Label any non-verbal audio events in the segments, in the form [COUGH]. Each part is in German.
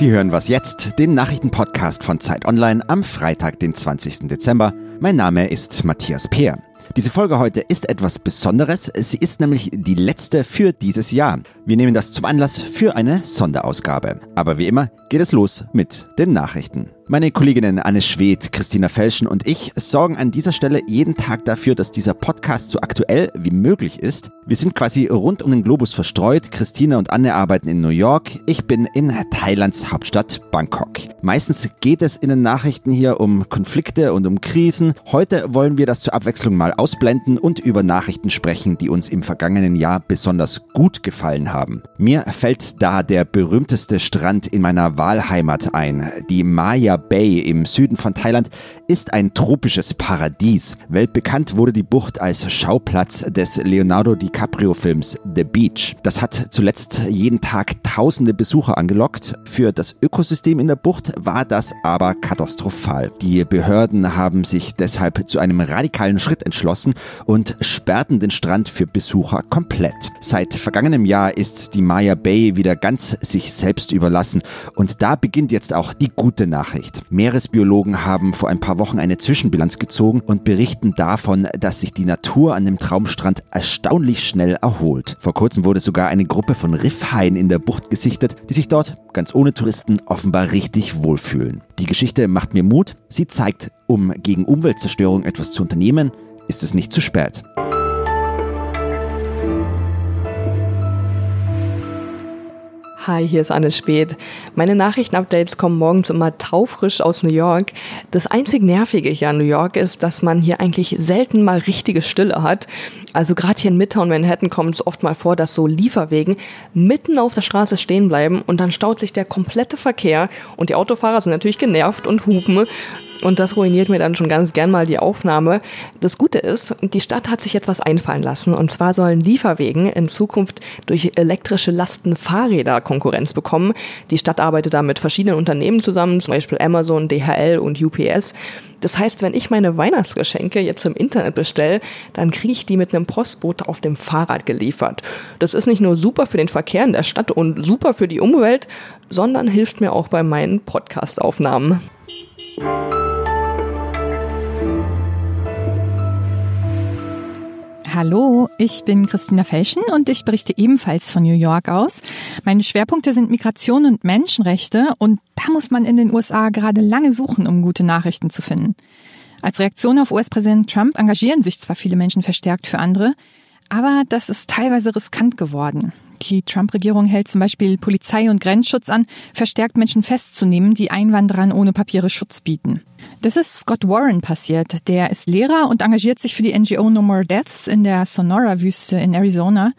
Sie hören was jetzt, den Nachrichtenpodcast von Zeit Online am Freitag, den 20. Dezember. Mein Name ist Matthias Peer. Diese Folge heute ist etwas Besonderes. Sie ist nämlich die letzte für dieses Jahr. Wir nehmen das zum Anlass für eine Sonderausgabe. Aber wie immer geht es los mit den Nachrichten. Meine Kolleginnen Anne Schwedt, Christina Felschen und ich sorgen an dieser Stelle jeden Tag dafür, dass dieser Podcast so aktuell wie möglich ist. Wir sind quasi rund um den Globus verstreut. Christina und Anne arbeiten in New York. Ich bin in Thailands Hauptstadt Bangkok. Meistens geht es in den Nachrichten hier um Konflikte und um Krisen. Heute wollen wir das zur Abwechslung mal ausblenden und über Nachrichten sprechen, die uns im vergangenen Jahr besonders gut gefallen haben. Mir fällt da der berühmteste Strand in meiner Wahlheimat ein, die Maya Bay im Süden von Thailand ist ein tropisches Paradies. Weltbekannt wurde die Bucht als Schauplatz des Leonardo DiCaprio-Films The Beach. Das hat zuletzt jeden Tag tausende Besucher angelockt. Für das Ökosystem in der Bucht war das aber katastrophal. Die Behörden haben sich deshalb zu einem radikalen Schritt entschlossen und sperrten den Strand für Besucher komplett. Seit vergangenem Jahr ist die Maya Bay wieder ganz sich selbst überlassen und da beginnt jetzt auch die gute Nachricht. Nachricht. Meeresbiologen haben vor ein paar Wochen eine Zwischenbilanz gezogen und berichten davon, dass sich die Natur an dem Traumstrand erstaunlich schnell erholt. Vor kurzem wurde sogar eine Gruppe von Riffhaien in der Bucht gesichtet, die sich dort ganz ohne Touristen offenbar richtig wohlfühlen. Die Geschichte macht mir Mut. Sie zeigt, um gegen Umweltzerstörung etwas zu unternehmen, ist es nicht zu spät. Hi, hier ist Anne Speth. Meine Nachrichtenupdates kommen morgens immer taufrisch aus New York. Das einzig Nervige hier an New York ist, dass man hier eigentlich selten mal richtige Stille hat. Also gerade hier in Midtown Manhattan kommt es oft mal vor, dass so Lieferwegen mitten auf der Straße stehen bleiben und dann staut sich der komplette Verkehr und die Autofahrer sind natürlich genervt und hupen. Und das ruiniert mir dann schon ganz gern mal die Aufnahme. Das Gute ist, die Stadt hat sich jetzt was einfallen lassen. Und zwar sollen Lieferwegen in Zukunft durch elektrische Lastenfahrräder Konkurrenz bekommen. Die Stadt arbeitet da mit verschiedenen Unternehmen zusammen, zum Beispiel Amazon, DHL und UPS. Das heißt, wenn ich meine Weihnachtsgeschenke jetzt im Internet bestelle, dann kriege ich die mit einem Postbote auf dem Fahrrad geliefert. Das ist nicht nur super für den Verkehr in der Stadt und super für die Umwelt, sondern hilft mir auch bei meinen Podcast-Aufnahmen. Hallo, ich bin Christina Felschen und ich berichte ebenfalls von New York aus. Meine Schwerpunkte sind Migration und Menschenrechte und da muss man in den USA gerade lange suchen, um gute Nachrichten zu finden. Als Reaktion auf US-Präsident Trump engagieren sich zwar viele Menschen verstärkt für andere, aber das ist teilweise riskant geworden. Die Trump-Regierung hält zum Beispiel Polizei und Grenzschutz an, verstärkt Menschen festzunehmen, die Einwanderern ohne Papiere Schutz bieten. Das ist Scott Warren passiert. Der ist Lehrer und engagiert sich für die NGO No More Deaths in der Sonora-Wüste in Arizona.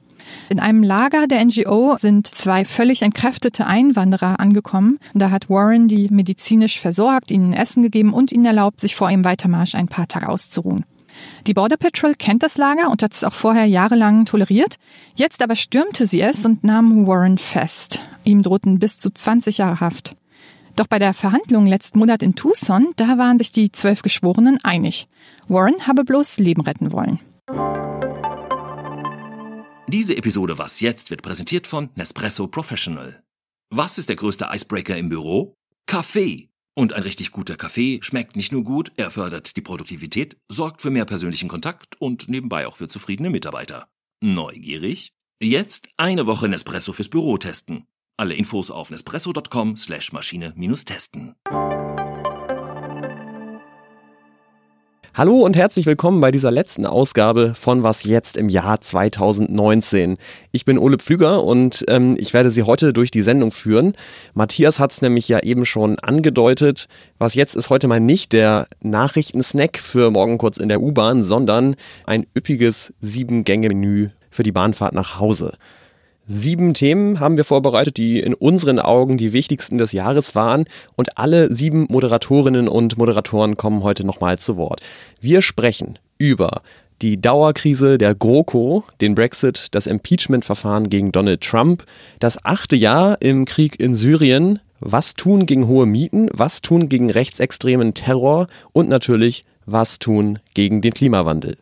In einem Lager der NGO sind zwei völlig entkräftete Einwanderer angekommen. Da hat Warren die medizinisch versorgt, ihnen Essen gegeben und ihnen erlaubt, sich vor ihrem Weitermarsch ein paar Tage auszuruhen. Die Border Patrol kennt das Lager und hat es auch vorher jahrelang toleriert. Jetzt aber stürmte sie es und nahm Warren fest. Ihm drohten bis zu 20 Jahre Haft. Doch bei der Verhandlung letzten Monat in Tucson, da waren sich die zwölf Geschworenen einig. Warren habe bloß Leben retten wollen. Diese Episode Was jetzt wird präsentiert von Nespresso Professional. Was ist der größte Icebreaker im Büro? Kaffee. Und ein richtig guter Kaffee schmeckt nicht nur gut, er fördert die Produktivität, sorgt für mehr persönlichen Kontakt und nebenbei auch für zufriedene Mitarbeiter. Neugierig? Jetzt eine Woche Nespresso fürs Büro testen. Alle Infos auf nespresso.com slash Maschine-testen. Hallo und herzlich willkommen bei dieser letzten Ausgabe von Was jetzt im Jahr 2019. Ich bin Ole Pflüger und ähm, ich werde Sie heute durch die Sendung führen. Matthias hat es nämlich ja eben schon angedeutet. Was jetzt ist heute mal nicht der Nachrichtensnack für morgen kurz in der U-Bahn, sondern ein üppiges Sieben-Gänge-Menü für die Bahnfahrt nach Hause. Sieben Themen haben wir vorbereitet, die in unseren Augen die wichtigsten des Jahres waren. Und alle sieben Moderatorinnen und Moderatoren kommen heute nochmal zu Wort. Wir sprechen über die Dauerkrise der GroKo, den Brexit, das Impeachment-Verfahren gegen Donald Trump, das achte Jahr im Krieg in Syrien, was tun gegen hohe Mieten, was tun gegen rechtsextremen Terror und natürlich was tun gegen den Klimawandel.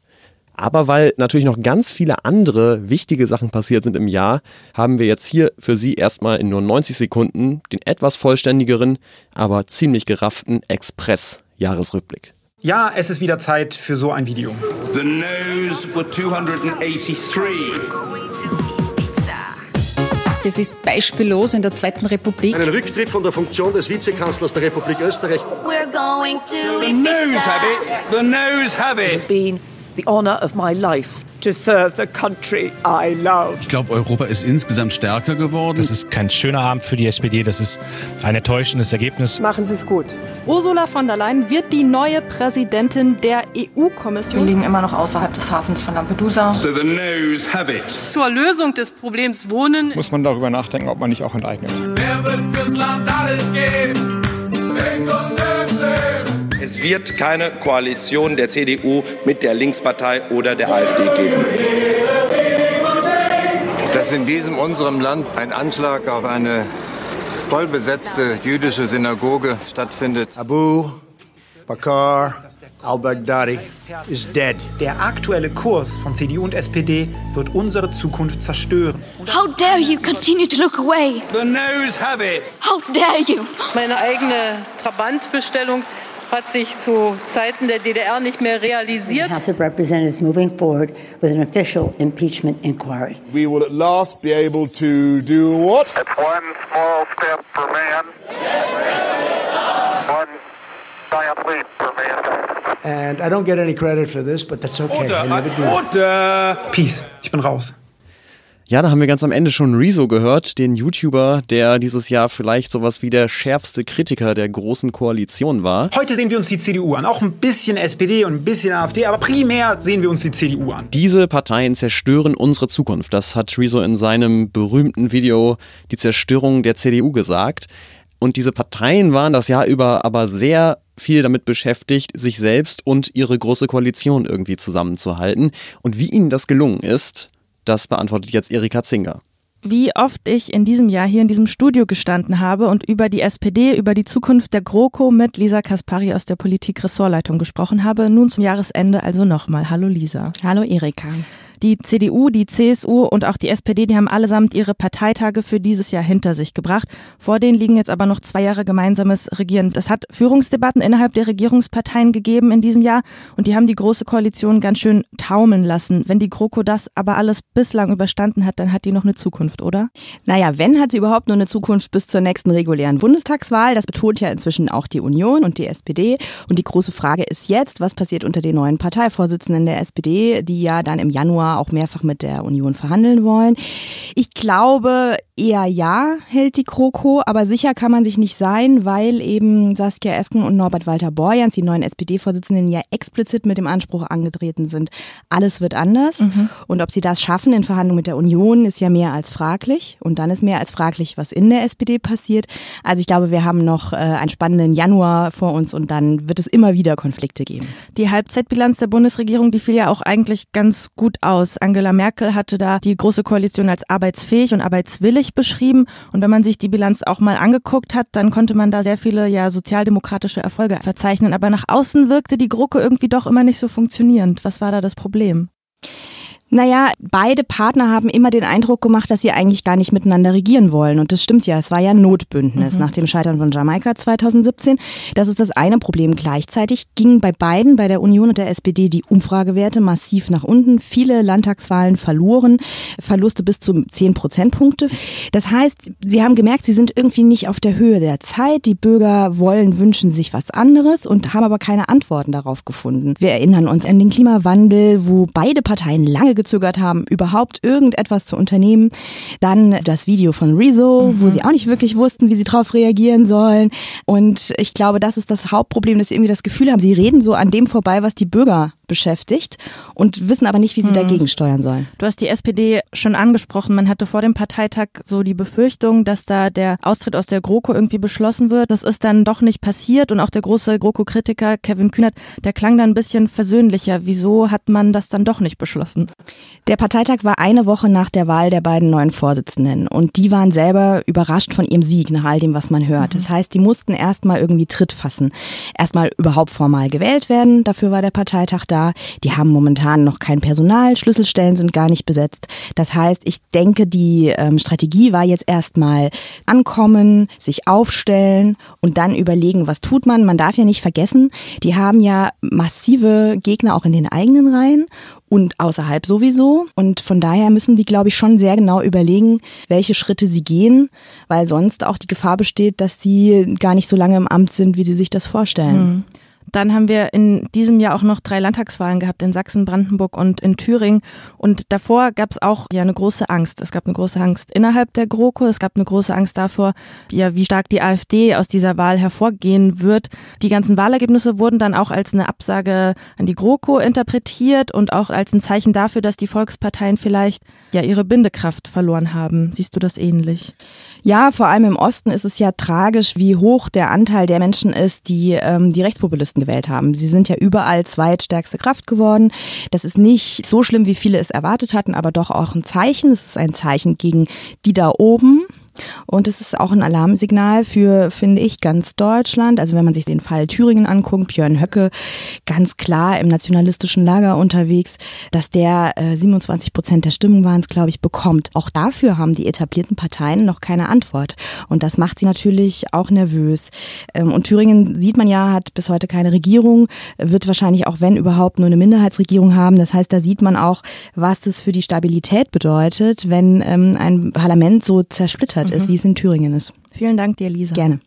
Aber weil natürlich noch ganz viele andere wichtige Sachen passiert sind im Jahr, haben wir jetzt hier für Sie erstmal in nur 90 Sekunden den etwas vollständigeren, aber ziemlich gerafften Express-Jahresrückblick. Ja, es ist wieder Zeit für so ein Video. The no's were 283. Das ist beispiellos in der Zweiten Republik. Einen Rücktritt von der Funktion des Vizekanzlers der Republik Österreich. We're going to the no's have it. The no's have it. The honor of my life to serve the country I love. Ich glaube, Europa ist insgesamt stärker geworden. Das ist kein schöner Abend für die SPD, das ist ein enttäuschendes Ergebnis. Machen Sie es gut. Ursula von der Leyen wird die neue Präsidentin der EU-Kommission. Wir liegen immer noch außerhalb des Hafens von Lampedusa. So the no's have it. Zur Lösung des Problems Wohnen muss man darüber nachdenken, ob man nicht auch enteignet. Wer wird fürs Land alles geben? Es wird keine Koalition der CDU mit der Linkspartei oder der AfD geben. Dass in diesem unserem Land ein Anschlag auf eine vollbesetzte jüdische Synagoge stattfindet. Abu Bakr al-Baghdadi is dead. Der aktuelle Kurs von CDU und SPD wird unsere Zukunft zerstören. How dare you continue to look away? The no's have it. How dare you? Meine eigene Trabantbestellung hat sich zu Zeiten der DDR nicht mehr realisiert. The House of Representatives moving forward with an official impeachment inquiry. We will at last be able to do what? It's one small step for man. One giant leap for mankind. And I don't get any credit for this, but that's okay. Order, I never do. Order. Peace. Ich bin raus. Ja, da haben wir ganz am Ende schon Rezo gehört, den YouTuber, der dieses Jahr vielleicht sowas wie der schärfste Kritiker der großen Koalition war. Heute sehen wir uns die CDU an, auch ein bisschen SPD und ein bisschen AfD, aber primär sehen wir uns die CDU an. Diese Parteien zerstören unsere Zukunft. Das hat Rezo in seinem berühmten Video Die Zerstörung der CDU gesagt. Und diese Parteien waren das Jahr über aber sehr viel damit beschäftigt, sich selbst und ihre große Koalition irgendwie zusammenzuhalten. Und wie ihnen das gelungen ist, das beantwortet jetzt Erika Zinger. Wie oft ich in diesem Jahr hier in diesem Studio gestanden habe und über die SPD, über die Zukunft der GroKo mit Lisa Kaspari aus der Politik-Ressortleitung gesprochen habe. Nun zum Jahresende also nochmal. Hallo Lisa. Hallo Erika. Die CDU, die CSU und auch die SPD, die haben allesamt ihre Parteitage für dieses Jahr hinter sich gebracht. Vor denen liegen jetzt aber noch zwei Jahre gemeinsames Regieren. Das hat Führungsdebatten innerhalb der Regierungsparteien gegeben in diesem Jahr und die haben die Große Koalition ganz schön taumeln lassen. Wenn die GroKo das aber alles bislang überstanden hat, dann hat die noch eine Zukunft, oder? Naja, wenn hat sie überhaupt nur eine Zukunft bis zur nächsten regulären Bundestagswahl. Das betont ja inzwischen auch die Union und die SPD. Und die große Frage ist jetzt, was passiert unter den neuen Parteivorsitzenden der SPD, die ja dann im Januar auch mehrfach mit der Union verhandeln wollen. Ich glaube eher ja, hält die GroKo, aber sicher kann man sich nicht sein, weil eben Saskia Esken und Norbert Walter Borjans, die neuen SPD-Vorsitzenden, ja explizit mit dem Anspruch angetreten sind, alles wird anders. Mhm. Und ob sie das schaffen in Verhandlungen mit der Union, ist ja mehr als fraglich. Und dann ist mehr als fraglich, was in der SPD passiert. Also ich glaube, wir haben noch äh, einen spannenden Januar vor uns und dann wird es immer wieder Konflikte geben. Die Halbzeitbilanz der Bundesregierung, die fiel ja auch eigentlich ganz gut aus. Angela Merkel hatte da die Große Koalition als arbeitsfähig und arbeitswillig beschrieben. Und wenn man sich die Bilanz auch mal angeguckt hat, dann konnte man da sehr viele ja sozialdemokratische Erfolge verzeichnen. Aber nach außen wirkte die GroKo irgendwie doch immer nicht so funktionierend. Was war da das Problem? Naja, beide Partner haben immer den Eindruck gemacht, dass sie eigentlich gar nicht miteinander regieren wollen. Und das stimmt ja, es war ja ein Notbündnis mhm. nach dem Scheitern von Jamaika 2017. Das ist das eine Problem. Gleichzeitig gingen bei beiden, bei der Union und der SPD, die Umfragewerte massiv nach unten. Viele Landtagswahlen verloren, Verluste bis zu 10 Prozentpunkte. Das heißt, sie haben gemerkt, sie sind irgendwie nicht auf der Höhe der Zeit. Die Bürger wollen, wünschen sich was anderes und haben aber keine Antworten darauf gefunden. Wir erinnern uns an den Klimawandel, wo beide Parteien lange gezögert haben, überhaupt irgendetwas zu unternehmen. Dann das Video von Rezo, mhm. wo sie auch nicht wirklich wussten, wie sie darauf reagieren sollen. Und ich glaube, das ist das Hauptproblem, dass sie irgendwie das Gefühl haben, sie reden so an dem vorbei, was die Bürger beschäftigt und wissen aber nicht, wie sie mhm. dagegen steuern sollen. Du hast die SPD schon angesprochen. Man hatte vor dem Parteitag so die Befürchtung, dass da der Austritt aus der GroKo irgendwie beschlossen wird. Das ist dann doch nicht passiert und auch der große GroKo-Kritiker Kevin Kühnert, der klang dann ein bisschen versöhnlicher. Wieso hat man das dann doch nicht beschlossen? Der Parteitag war eine Woche nach der Wahl der beiden neuen Vorsitzenden und die waren selber überrascht von ihrem Sieg nach all dem, was man hört. Mhm. Das heißt, die mussten erstmal irgendwie Tritt fassen. Erstmal überhaupt formal gewählt werden. Dafür war der Parteitag da da. Die haben momentan noch kein Personal, Schlüsselstellen sind gar nicht besetzt. Das heißt, ich denke, die ähm, Strategie war jetzt erstmal ankommen, sich aufstellen und dann überlegen, was tut man. Man darf ja nicht vergessen, die haben ja massive Gegner auch in den eigenen Reihen und außerhalb sowieso. Und von daher müssen die, glaube ich, schon sehr genau überlegen, welche Schritte sie gehen, weil sonst auch die Gefahr besteht, dass sie gar nicht so lange im Amt sind, wie sie sich das vorstellen. Mhm. Dann haben wir in diesem Jahr auch noch drei Landtagswahlen gehabt in Sachsen, Brandenburg und in Thüringen. Und davor gab es auch ja eine große Angst. Es gab eine große Angst innerhalb der GroKo. Es gab eine große Angst davor, ja, wie stark die AfD aus dieser Wahl hervorgehen wird. Die ganzen Wahlergebnisse wurden dann auch als eine Absage an die GroKo interpretiert und auch als ein Zeichen dafür, dass die Volksparteien vielleicht ja ihre Bindekraft verloren haben. Siehst du das ähnlich? Ja, vor allem im Osten ist es ja tragisch, wie hoch der Anteil der Menschen ist, die ähm, die Rechtspopulisten gewählt haben. Sie sind ja überall zweitstärkste Kraft geworden. Das ist nicht so schlimm, wie viele es erwartet hatten, aber doch auch ein Zeichen. Es ist ein Zeichen gegen die da oben, und es ist auch ein Alarmsignal für, finde ich, ganz Deutschland. Also wenn man sich den Fall Thüringen anguckt, Björn Höcke, ganz klar im nationalistischen Lager unterwegs, dass der äh, 27 Prozent der Stimmen waren es, glaube ich, bekommt. Auch dafür haben die etablierten Parteien noch keine Antwort. Und das macht sie natürlich auch nervös. Ähm, und Thüringen sieht man ja, hat bis heute keine Regierung, wird wahrscheinlich auch, wenn überhaupt, nur eine Minderheitsregierung haben. Das heißt, da sieht man auch, was das für die Stabilität bedeutet, wenn ähm, ein Parlament so zersplittert mhm. ist, wie es in Thüringen ist. Vielen Dank dir, Lisa. Gerne.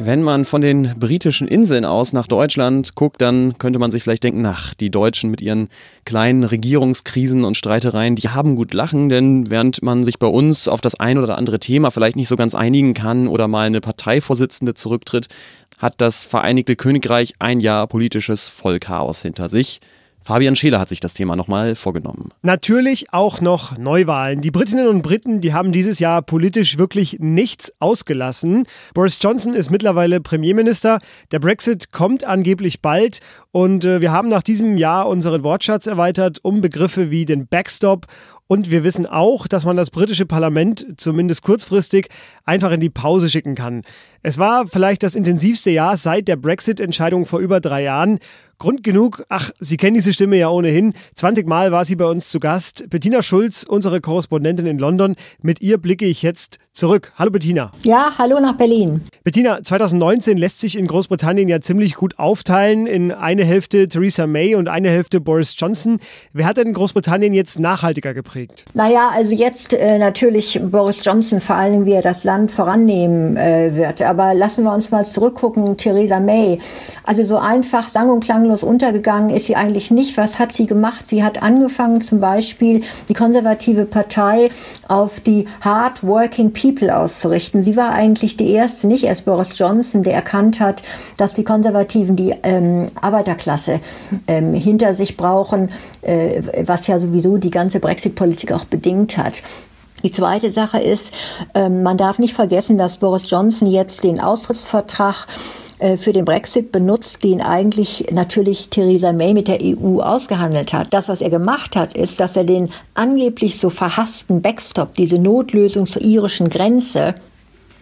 Wenn man von den britischen Inseln aus nach Deutschland guckt, dann könnte man sich vielleicht denken, ach, die Deutschen mit ihren kleinen Regierungskrisen und Streitereien, die haben gut lachen, denn während man sich bei uns auf das ein oder andere Thema vielleicht nicht so ganz einigen kann oder mal eine Parteivorsitzende zurücktritt, hat das Vereinigte Königreich ein Jahr politisches Vollchaos hinter sich. Fabian Scheler hat sich das Thema nochmal vorgenommen. Natürlich auch noch Neuwahlen. Die Britinnen und Briten, die haben dieses Jahr politisch wirklich nichts ausgelassen. Boris Johnson ist mittlerweile Premierminister. Der Brexit kommt angeblich bald. Und äh, wir haben nach diesem Jahr unseren Wortschatz erweitert um Begriffe wie den Backstop und wir wissen auch, dass man das britische Parlament zumindest kurzfristig einfach in die Pause schicken kann. Es war vielleicht das intensivste Jahr seit der Brexit-Entscheidung vor über drei Jahren. Grund genug, ach, Sie kennen diese Stimme ja ohnehin. 20 Mal war sie bei uns zu Gast. Bettina Schulz, unsere Korrespondentin in London. Mit ihr blicke ich jetzt zurück. Hallo Bettina. Ja, hallo nach Berlin. Bettina, 2019 lässt sich in Großbritannien ja ziemlich gut aufteilen in eine Hälfte Theresa May und eine Hälfte Boris Johnson. Wer hat denn Großbritannien jetzt nachhaltiger geprägt? Naja, also jetzt äh, natürlich Boris Johnson, vor allem wie er das Land vorannehmen äh, wird. Aber lassen wir uns mal zurückgucken, Theresa May. Also so einfach sang- und klanglos untergegangen ist sie eigentlich nicht. Was hat sie gemacht? Sie hat angefangen zum Beispiel die konservative Partei auf die Hard Working People auszurichten. Sie war eigentlich die erste, nicht erst Boris Johnson, der erkannt hat, dass die Konservativen die ähm, Arbeiterklasse ähm, hinter sich brauchen, äh, was ja sowieso die ganze Brexit-Politik auch bedingt hat. Die zweite Sache ist, ähm, man darf nicht vergessen, dass Boris Johnson jetzt den Austrittsvertrag für den Brexit benutzt, den eigentlich natürlich Theresa May mit der EU ausgehandelt hat. Das, was er gemacht hat, ist, dass er den angeblich so verhassten Backstop, diese Notlösung zur irischen Grenze,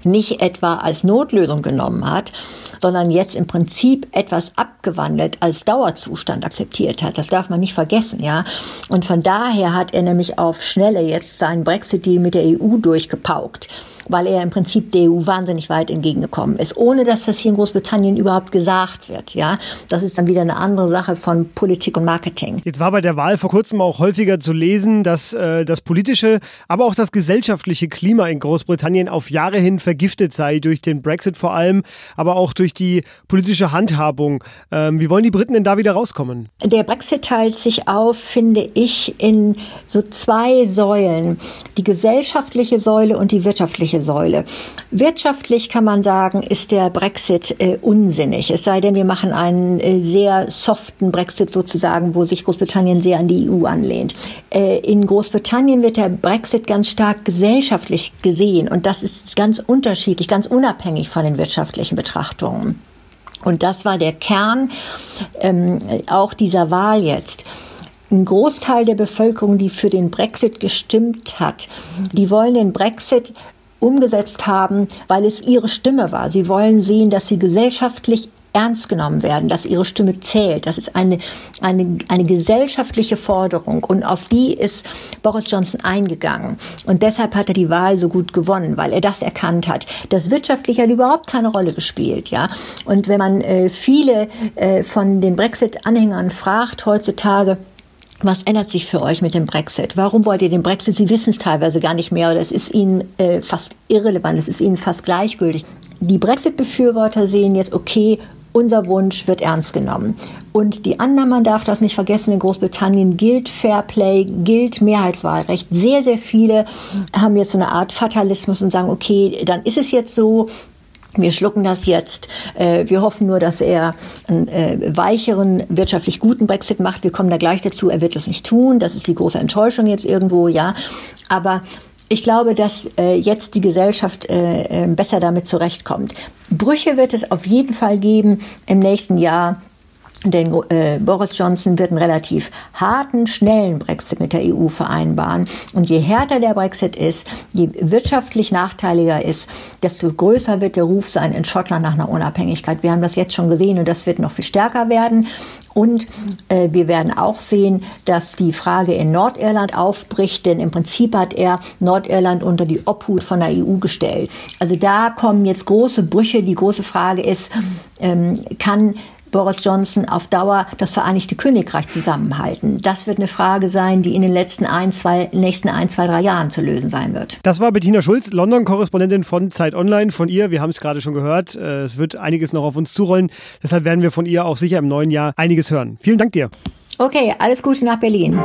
nicht etwa als Notlösung genommen hat, sondern jetzt im Prinzip etwas abgewandelt als Dauerzustand akzeptiert hat. Das darf man nicht vergessen, ja. Und von daher hat er nämlich auf Schnelle jetzt seinen Brexit-Deal mit der EU durchgepaukt weil er im Prinzip der EU wahnsinnig weit entgegengekommen ist, ohne dass das hier in Großbritannien überhaupt gesagt wird. Ja, das ist dann wieder eine andere Sache von Politik und Marketing. Jetzt war bei der Wahl vor kurzem auch häufiger zu lesen, dass äh, das politische, aber auch das gesellschaftliche Klima in Großbritannien auf Jahre hin vergiftet sei durch den Brexit vor allem, aber auch durch die politische Handhabung. Ähm, wie wollen die Briten denn da wieder rauskommen? Der Brexit teilt sich auf, finde ich, in so zwei Säulen: die gesellschaftliche Säule und die wirtschaftliche wirtschaftliche Säule. Wirtschaftlich kann man sagen, ist der Brexit äh, unsinnig. Es sei denn, wir machen einen äh, sehr soften Brexit sozusagen, wo sich Großbritannien sehr an die EU anlehnt. Äh, in Großbritannien wird der Brexit ganz stark gesellschaftlich gesehen und das ist ganz unterschiedlich, ganz unabhängig von den wirtschaftlichen Betrachtungen. Und das war der Kern ähm, auch dieser Wahl jetzt ein Großteil der Bevölkerung, die für den Brexit gestimmt hat, die wollen den Brexit umgesetzt haben, weil es ihre Stimme war. Sie wollen sehen, dass sie gesellschaftlich ernst genommen werden, dass ihre Stimme zählt. Das ist eine, eine, eine gesellschaftliche Forderung und auf die ist Boris Johnson eingegangen. Und deshalb hat er die Wahl so gut gewonnen, weil er das erkannt hat. Das Wirtschaftliche hat überhaupt keine Rolle gespielt. Ja? Und wenn man äh, viele äh, von den Brexit-Anhängern fragt heutzutage, was ändert sich für euch mit dem Brexit? Warum wollt ihr den Brexit? Sie wissen es teilweise gar nicht mehr oder es ist ihnen äh, fast irrelevant, es ist ihnen fast gleichgültig. Die Brexit-Befürworter sehen jetzt, okay, unser Wunsch wird ernst genommen. Und die anderen, man darf das nicht vergessen, in Großbritannien gilt Fairplay, gilt Mehrheitswahlrecht. Sehr, sehr viele haben jetzt so eine Art Fatalismus und sagen, okay, dann ist es jetzt so, wir schlucken das jetzt. Äh, wir hoffen nur, dass er einen äh, weicheren, wirtschaftlich guten Brexit macht. Wir kommen da gleich dazu. Er wird das nicht tun. Das ist die große Enttäuschung jetzt irgendwo, ja. Aber ich glaube, dass äh, jetzt die Gesellschaft besser damit zurechtkommt. Brüche wird es auf jeden Fall geben im nächsten Jahr. Denn äh, Boris Johnson wird einen relativ harten, schnellen Brexit mit der EU vereinbaren. Und je härter der Brexit ist, je wirtschaftlich nachteiliger ist, desto größer wird der Ruf sein in Schottland nach einer Unabhängigkeit. Wir haben das jetzt schon gesehen und das wird noch viel stärker werden. Und äh, wir werden auch sehen, dass die Frage in Nordirland aufbricht, denn im Prinzip hat er Nordirland unter die Obhut von der EU gestellt. Also da kommen jetzt große Brüche. Die große Frage ist, ähm, kann Boris Johnson auf Dauer das Vereinigte Königreich zusammenhalten? Das wird eine Frage sein, die in den letzten ein, zwei, nächsten ein, zwei, drei Jahren zu lösen sein wird. Das war Bettina Schulz, London-Korrespondentin von Zeit Online. Von ihr, wir haben es gerade schon gehört, äh, es wird einiges noch auf uns zurollen. Deshalb werden wir von ihr auch sicher im neuen Jahr einiges hören. Vielen Dank dir. Okay, alles Gute nach Berlin.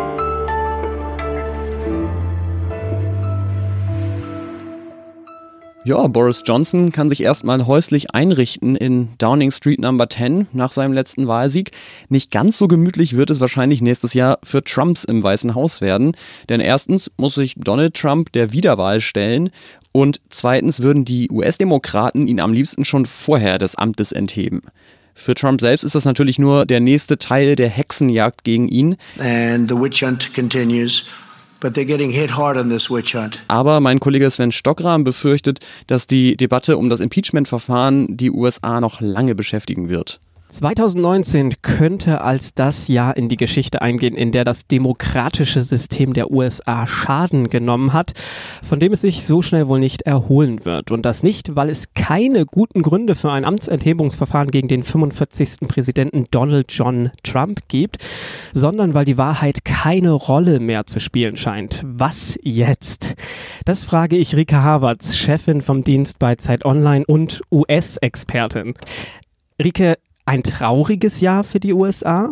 Ja, Boris Johnson kann sich erstmal häuslich einrichten in Downing Street Number 10 nach seinem letzten Wahlsieg. Nicht ganz so gemütlich wird es wahrscheinlich nächstes Jahr für Trumps im Weißen Haus werden. Denn erstens muss sich Donald Trump der Wiederwahl stellen und zweitens würden die US-Demokraten ihn am liebsten schon vorher des Amtes entheben. Für Trump selbst ist das natürlich nur der nächste Teil der Hexenjagd gegen ihn. And the witch hunt continues. Aber mein Kollege Sven Stockram befürchtet, dass die Debatte um das Impeachment-Verfahren die USA noch lange beschäftigen wird. 2019 könnte als das Jahr in die Geschichte eingehen, in der das demokratische System der USA Schaden genommen hat, von dem es sich so schnell wohl nicht erholen wird. Und das nicht, weil es keine guten Gründe für ein Amtsenthebungsverfahren gegen den 45. Präsidenten Donald John Trump gibt, sondern weil die Wahrheit keine Rolle mehr zu spielen scheint. Was jetzt? Das frage ich Rika Havertz, Chefin vom Dienst bei Zeit Online und US-Expertin. Rike, ein trauriges Jahr für die USA?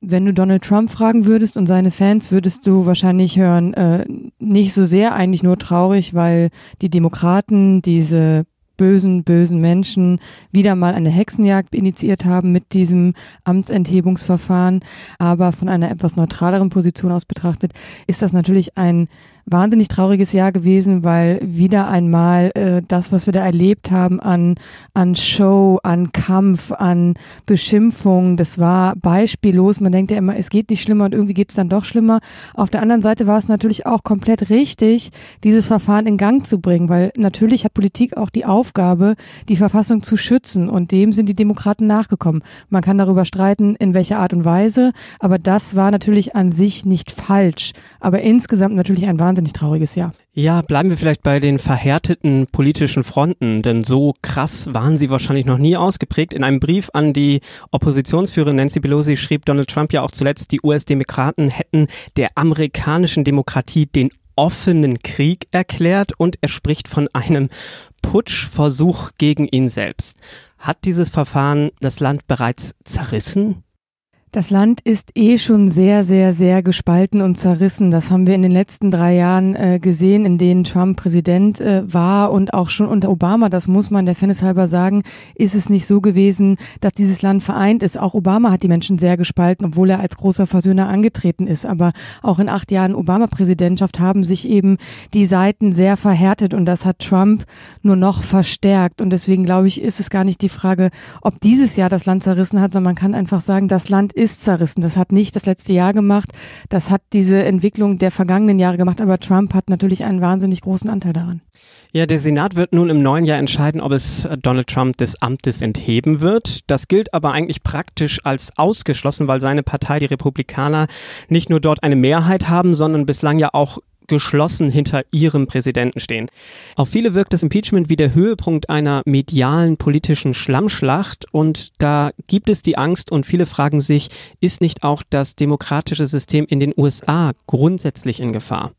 Wenn du Donald Trump fragen würdest und seine Fans, würdest du wahrscheinlich hören, äh, nicht so sehr, eigentlich nur traurig, weil die Demokraten diese bösen, bösen Menschen wieder mal eine Hexenjagd initiiert haben mit diesem Amtsenthebungsverfahren. Aber von einer etwas neutraleren Position aus betrachtet, ist das natürlich ein wahnsinnig trauriges Jahr gewesen, weil wieder einmal äh, das, was wir da erlebt haben an, an Show, an Kampf, an Beschimpfung, das war beispiellos. Man denkt ja immer, es geht nicht schlimmer und irgendwie geht es dann doch schlimmer. Auf der anderen Seite war es natürlich auch komplett richtig, dieses Verfahren in Gang zu bringen, weil natürlich hat Politik auch die Aufgabe, die Verfassung zu schützen und dem sind die Demokraten nachgekommen. Man kann darüber streiten, in welcher Art und Weise, aber das war natürlich an sich nicht falsch, aber insgesamt natürlich ein wahnsinnig wahnsinnig trauriges Jahr. Ja, bleiben wir vielleicht bei den verhärteten politischen Fronten, denn so krass waren sie wahrscheinlich noch nie ausgeprägt. In einem Brief an die Oppositionsführerin Nancy Pelosi schrieb Donald Trump ja auch zuletzt, die US-Demokraten hätten der amerikanischen Demokratie den offenen Krieg erklärt und er spricht von einem Putschversuch gegen ihn selbst. Hat dieses Verfahren das Land bereits zerrissen? Das Land ist eh schon sehr, sehr, sehr gespalten und zerrissen. Das haben wir in den letzten drei Jahren äh, gesehen, in denen Trump Präsident äh, war und auch schon unter Obama, das muss man der Fairness halber sagen, ist es nicht so gewesen, dass dieses Land vereint ist. Auch Obama hat die Menschen sehr gespalten, obwohl er als großer Versöhner angetreten ist. Aber auch in acht Jahren Obama-Präsidentschaft haben sich eben die Seiten sehr verhärtet und das hat Trump nur noch verstärkt. Und deswegen glaube ich, ist es gar nicht die Frage, ob dieses Jahr das Land zerrissen hat, sondern man kann einfach sagen, das Land ist ist zerrissen. Das hat nicht das letzte Jahr gemacht. Das hat diese Entwicklung der vergangenen Jahre gemacht. Aber Trump hat natürlich einen wahnsinnig großen Anteil daran. Ja, der Senat wird nun im neuen Jahr entscheiden, ob es Donald Trump des Amtes entheben wird. Das gilt aber eigentlich praktisch als ausgeschlossen, weil seine Partei, die Republikaner, nicht nur dort eine Mehrheit haben, sondern bislang ja auch geschlossen hinter ihrem Präsidenten stehen. Auf viele wirkt das Impeachment wie der Höhepunkt einer medialen politischen Schlammschlacht und da gibt es die Angst und viele fragen sich, ist nicht auch das demokratische System in den USA grundsätzlich in Gefahr?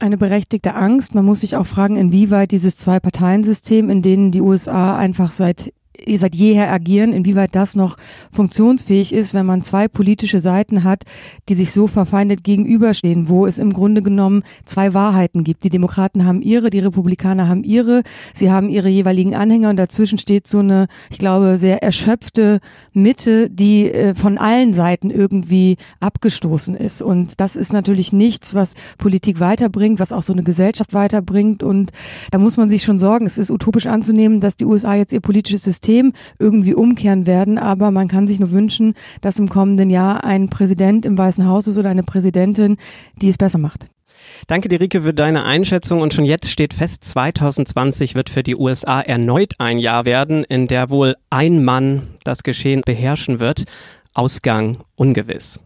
Eine berechtigte Angst. Man muss sich auch fragen, inwieweit dieses Zwei-Parteien-System, in denen die USA einfach seit seit jeher agieren, inwieweit das noch funktionsfähig ist, wenn man zwei politische Seiten hat, die sich so verfeindet gegenüberstehen, wo es im Grunde genommen zwei Wahrheiten gibt. Die Demokraten haben ihre, die Republikaner haben ihre, sie haben ihre jeweiligen Anhänger und dazwischen steht so eine, ich glaube, sehr erschöpfte Mitte, die äh, von allen Seiten irgendwie abgestoßen ist. Und das ist natürlich nichts, was Politik weiterbringt, was auch so eine Gesellschaft weiterbringt. Und da muss man sich schon sorgen. Es ist utopisch anzunehmen, dass die USA jetzt ihr politisches System System irgendwie umkehren werden. Aber man kann sich nur wünschen, dass im kommenden Jahr ein Präsident im Weißen Haus ist oder eine Präsidentin, die es besser macht. Danke dir, Rike, für deine Einschätzung. Und schon jetzt steht fest, 2020 wird für die USA erneut ein Jahr werden, in der wohl ein Mann das Geschehen beherrschen wird. Ausgang ungewiss.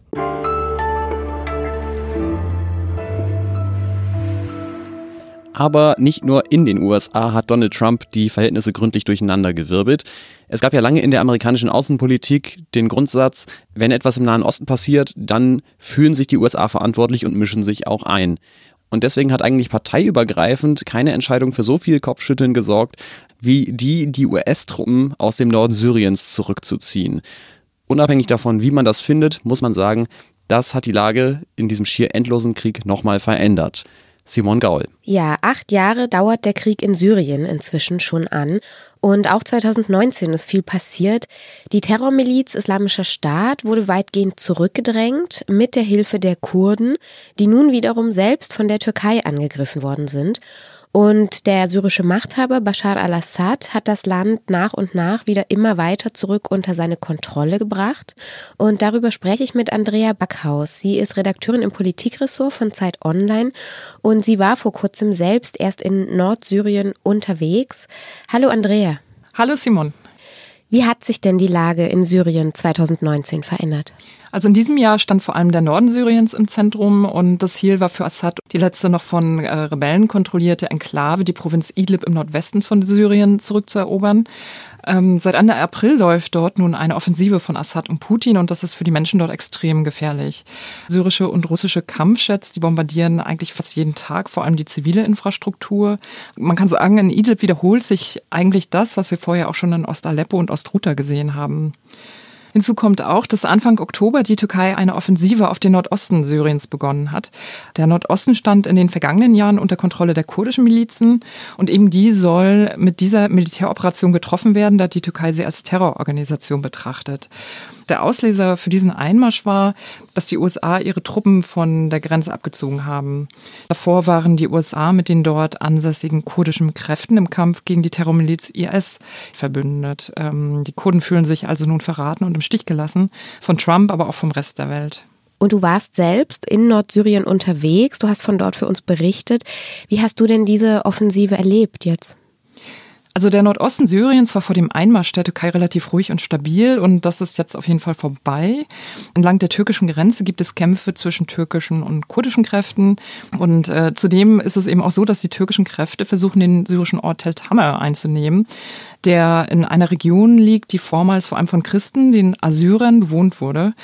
Aber nicht nur in den USA hat Donald Trump die Verhältnisse gründlich durcheinandergewirbelt. Es gab ja lange in der amerikanischen Außenpolitik den Grundsatz, wenn etwas im Nahen Osten passiert, dann fühlen sich die USA verantwortlich und mischen sich auch ein. Und deswegen hat eigentlich parteiübergreifend keine Entscheidung für so viel Kopfschütteln gesorgt, wie die, die US-Truppen aus dem Norden Syriens zurückzuziehen. Unabhängig davon, wie man das findet, muss man sagen, das hat die Lage in diesem schier endlosen Krieg nochmal verändert. Simon Gaul. Ja, acht Jahre dauert der Krieg in Syrien inzwischen schon an. Und auch 2019 ist viel passiert. Die Terrormiliz Islamischer Staat wurde weitgehend zurückgedrängt mit der Hilfe der Kurden, die nun wiederum selbst von der Türkei angegriffen worden sind. Und der syrische Machthaber Bashar al-Assad hat das Land nach und nach wieder immer weiter zurück unter seine Kontrolle gebracht. Und darüber spreche ich mit Andrea Backhaus. Sie ist Redakteurin im Politikressort von Zeit Online und sie war vor kurzem selbst erst in Nordsyrien unterwegs. Hallo Andrea. Hallo Simon. Wie hat sich denn die Lage in Syrien 2019 verändert? Also in diesem Jahr stand vor allem der Norden Syriens im Zentrum und das Ziel war für Assad die letzte noch von äh, Rebellen kontrollierte Enklave, die Provinz Idlib im Nordwesten von Syrien zurückzuerobern. Ähm, seit Ende April läuft dort nun eine Offensive von Assad und Putin und das ist für die Menschen dort extrem gefährlich. Syrische und russische Kampfjets, die bombardieren eigentlich fast jeden Tag, vor allem die zivile Infrastruktur. Man kann sagen, in Idlib wiederholt sich eigentlich das, was wir vorher auch schon in Ost-Aleppo und Ostruta gesehen haben. Hinzu kommt auch, dass Anfang Oktober die Türkei eine Offensive auf den Nordosten Syriens begonnen hat. Der Nordosten stand in den vergangenen Jahren unter Kontrolle der kurdischen Milizen und eben die soll mit dieser Militäroperation getroffen werden, da die Türkei sie als Terrororganisation betrachtet. Der Auslöser für diesen Einmarsch war, dass die USA ihre Truppen von der Grenze abgezogen haben. Davor waren die USA mit den dort ansässigen kurdischen Kräften im Kampf gegen die Terrormiliz IS verbündet. Ähm, die Kurden fühlen sich also nun verraten und im Stich gelassen, von Trump, aber auch vom Rest der Welt. Und du warst selbst in Nordsyrien unterwegs, du hast von dort für uns berichtet. Wie hast du denn diese Offensive erlebt jetzt? Also der Nordosten Syriens war vor dem Einmarsch der Türkei relativ ruhig und stabil und das ist jetzt auf jeden Fall vorbei. Entlang der türkischen Grenze gibt es Kämpfe zwischen türkischen und kurdischen Kräften und äh, zudem ist es eben auch so, dass die türkischen Kräfte versuchen, den syrischen Ort Tel Tamer einzunehmen, der in einer Region liegt, die vormals vor allem von Christen, den Assyrern, bewohnt wurde.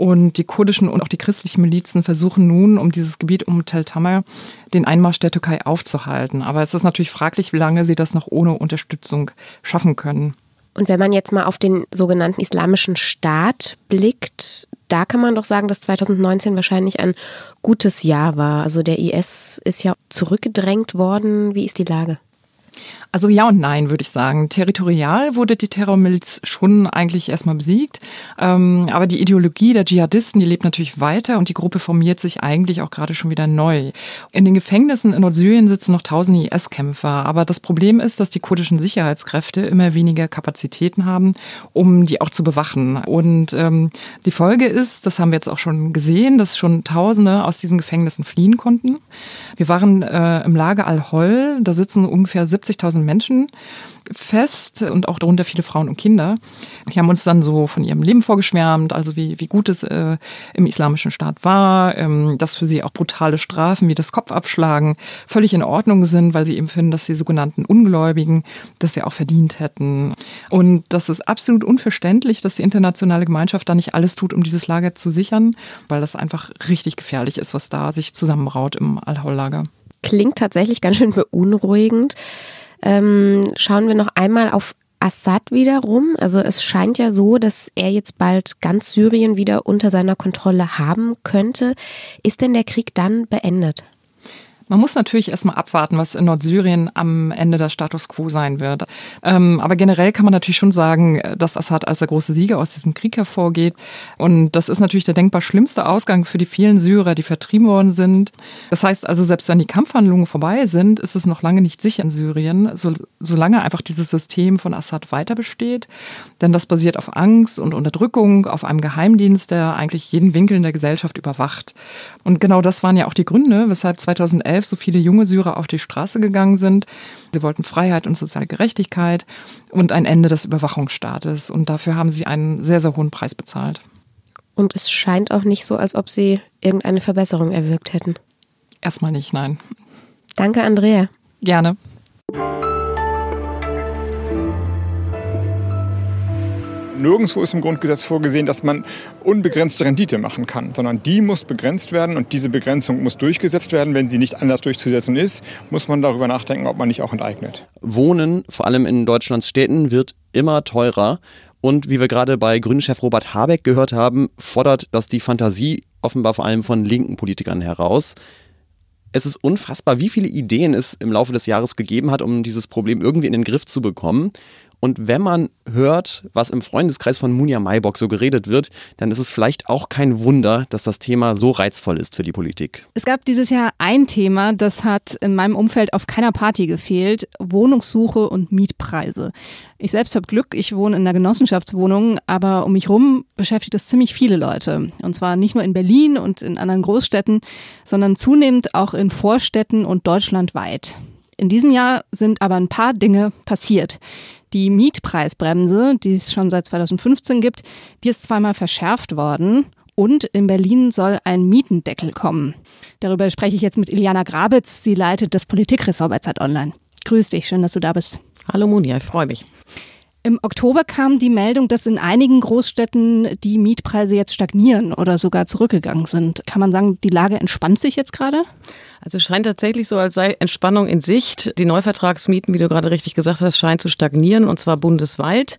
Und die kurdischen und auch die christlichen Milizen versuchen nun, um dieses Gebiet um Tel Tamer, den Einmarsch der Türkei aufzuhalten. Aber es ist natürlich fraglich, wie lange sie das noch ohne Unterstützung schaffen können. Und wenn man jetzt mal auf den sogenannten Islamischen Staat blickt, da kann man doch sagen, dass 2019 wahrscheinlich ein gutes Jahr war. Also der IS ist ja zurückgedrängt worden. Wie ist die Lage? Also ja und nein, würde ich sagen. Territorial wurde die Terrormiliz schon eigentlich erstmal besiegt. Ähm, aber die Ideologie der Dschihadisten, die lebt natürlich weiter und die Gruppe formiert sich eigentlich auch gerade schon wieder neu. In den Gefängnissen in Nordsyrien sitzen noch tausende IS-Kämpfer. Aber das Problem ist, dass die kurdischen Sicherheitskräfte immer weniger Kapazitäten haben, um die auch zu bewachen. Und ähm, die Folge ist, das haben wir jetzt auch schon gesehen, dass schon Tausende aus diesen Gefängnissen fliehen konnten. Wir waren äh, im Lager Al-Hol, da sitzen ungefähr 70.000 Menschen fest und auch darunter viele Frauen und Kinder. Die haben uns dann so von ihrem Leben vorgeschwärmt, also wie, wie gut es äh, im islamischen Staat war, ähm, dass für sie auch brutale Strafen wie das Kopfabschlagen völlig in Ordnung sind, weil sie eben finden, dass die sogenannten Ungläubigen das ja auch verdient hätten. Und das ist absolut unverständlich, dass die internationale Gemeinschaft da nicht alles tut, um dieses Lager zu sichern, weil das einfach richtig gefährlich ist, was da sich zusammenbraut im Al-Hol-Lager. Klingt tatsächlich ganz schön beunruhigend. Ähm, schauen wir noch einmal auf Assad wiederum. Also es scheint ja so, dass er jetzt bald ganz Syrien wieder unter seiner Kontrolle haben könnte. Ist denn der Krieg dann beendet? Man muss natürlich erstmal abwarten, was in Nordsyrien am Ende der Status quo sein wird. Ähm, aber generell kann man natürlich schon sagen, dass Assad als der große Sieger aus diesem Krieg hervorgeht. Und das ist natürlich der denkbar schlimmste Ausgang für die vielen Syrer, die vertrieben worden sind. Das heißt also, selbst wenn die Kampfhandlungen vorbei sind, ist es noch lange nicht sicher in Syrien, so, solange einfach dieses System von Assad weiter besteht. Denn das basiert auf Angst und Unterdrückung, auf einem Geheimdienst, der eigentlich jeden Winkel in der Gesellschaft überwacht. Und genau das waren ja auch die Gründe, weshalb 2011 2011 so viele junge Syrer auf die Straße gegangen sind. Sie wollten Freiheit und soziale Gerechtigkeit und ein Ende des Überwachungsstaates. Und dafür haben sie einen sehr, sehr hohen Preis bezahlt. Und es scheint auch nicht so, als ob sie irgendeine Verbesserung erwirkt hätten. Erstmal nicht, nein. Danke, Andrea. Gerne. Nirgendwo ist im Grundgesetz vorgesehen, dass man unbegrenzte Rendite machen kann, sondern die muss begrenzt werden und diese Begrenzung muss durchgesetzt werden. Wenn sie nicht anders durchzusetzen ist, muss man darüber nachdenken, ob man nicht auch enteignet. Wohnen, vor allem in Deutschlands Städten, wird immer teurer. Und wie wir gerade bei Grünchef Robert Habeck gehört haben, fordert das die Fantasie offenbar vor allem von linken Politikern heraus. Es ist unfassbar, wie viele Ideen es im Laufe des Jahres gegeben hat, um dieses Problem irgendwie in den Griff zu bekommen. Und wenn man hört, was im Freundeskreis von Munja Maybock so geredet wird, dann ist es vielleicht auch kein Wunder, dass das Thema so reizvoll ist für die Politik. Es gab dieses Jahr ein Thema, das hat in meinem Umfeld auf keiner Party gefehlt, Wohnungssuche und Mietpreise. Ich selbst habe Glück, ich wohne in einer Genossenschaftswohnung, aber um mich herum beschäftigt es ziemlich viele Leute. Und zwar nicht nur in Berlin und in anderen Großstädten, sondern zunehmend auch in Vorstädten und deutschlandweit. In diesem Jahr sind aber ein paar Dinge passiert. Die Mietpreisbremse, die es schon seit 2015 gibt, die ist zweimal verschärft worden. Und in Berlin soll ein Mietendeckel kommen. Darüber spreche ich jetzt mit Iliana Grabitz. Sie leitet das Politikressort bei Zeit Online. Grüß dich, schön, dass du da bist. Hallo Monia, ich freue mich. Im Oktober kam die Meldung, dass in einigen Großstädten die Mietpreise jetzt stagnieren oder sogar zurückgegangen sind. Kann man sagen, die Lage entspannt sich jetzt gerade? Also es scheint tatsächlich so, als sei Entspannung in Sicht. Die Neuvertragsmieten, wie du gerade richtig gesagt hast, scheinen zu stagnieren und zwar bundesweit.